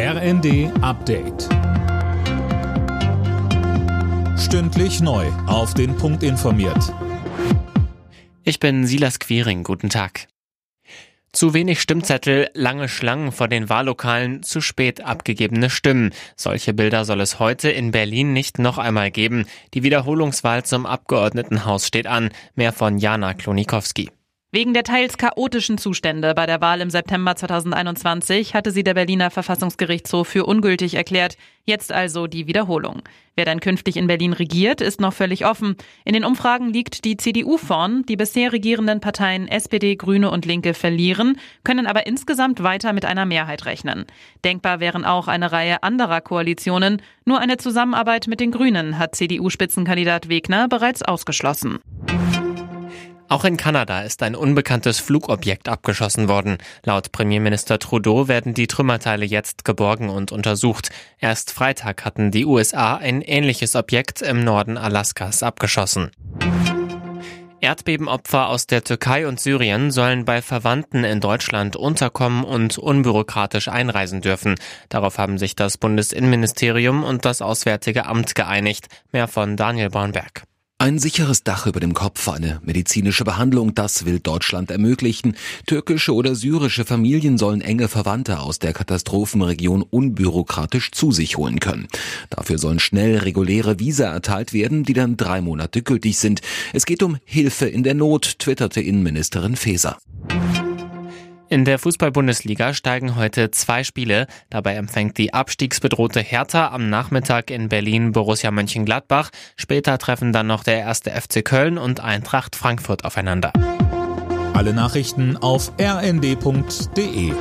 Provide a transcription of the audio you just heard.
RND Update. Stündlich neu. Auf den Punkt informiert. Ich bin Silas Quiring. Guten Tag. Zu wenig Stimmzettel, lange Schlangen vor den Wahllokalen, zu spät abgegebene Stimmen. Solche Bilder soll es heute in Berlin nicht noch einmal geben. Die Wiederholungswahl zum Abgeordnetenhaus steht an. Mehr von Jana Klonikowski. Wegen der teils chaotischen Zustände bei der Wahl im September 2021 hatte sie der Berliner Verfassungsgerichtshof für ungültig erklärt. Jetzt also die Wiederholung. Wer dann künftig in Berlin regiert, ist noch völlig offen. In den Umfragen liegt die CDU vorn. Die bisher regierenden Parteien SPD, Grüne und Linke verlieren, können aber insgesamt weiter mit einer Mehrheit rechnen. Denkbar wären auch eine Reihe anderer Koalitionen. Nur eine Zusammenarbeit mit den Grünen hat CDU-Spitzenkandidat Wegner bereits ausgeschlossen. Auch in Kanada ist ein unbekanntes Flugobjekt abgeschossen worden. Laut Premierminister Trudeau werden die Trümmerteile jetzt geborgen und untersucht. Erst Freitag hatten die USA ein ähnliches Objekt im Norden Alaskas abgeschossen. Erdbebenopfer aus der Türkei und Syrien sollen bei Verwandten in Deutschland unterkommen und unbürokratisch einreisen dürfen. Darauf haben sich das Bundesinnenministerium und das Auswärtige Amt geeinigt. Mehr von Daniel Bornberg. Ein sicheres Dach über dem Kopf, eine medizinische Behandlung, das will Deutschland ermöglichen. Türkische oder syrische Familien sollen enge Verwandte aus der Katastrophenregion unbürokratisch zu sich holen können. Dafür sollen schnell reguläre Visa erteilt werden, die dann drei Monate gültig sind. Es geht um Hilfe in der Not, twitterte Innenministerin Faeser. In der Fußball-Bundesliga steigen heute zwei Spiele. Dabei empfängt die abstiegsbedrohte Hertha am Nachmittag in Berlin Borussia Mönchengladbach. Später treffen dann noch der erste FC Köln und Eintracht Frankfurt aufeinander. Alle Nachrichten auf rnd.de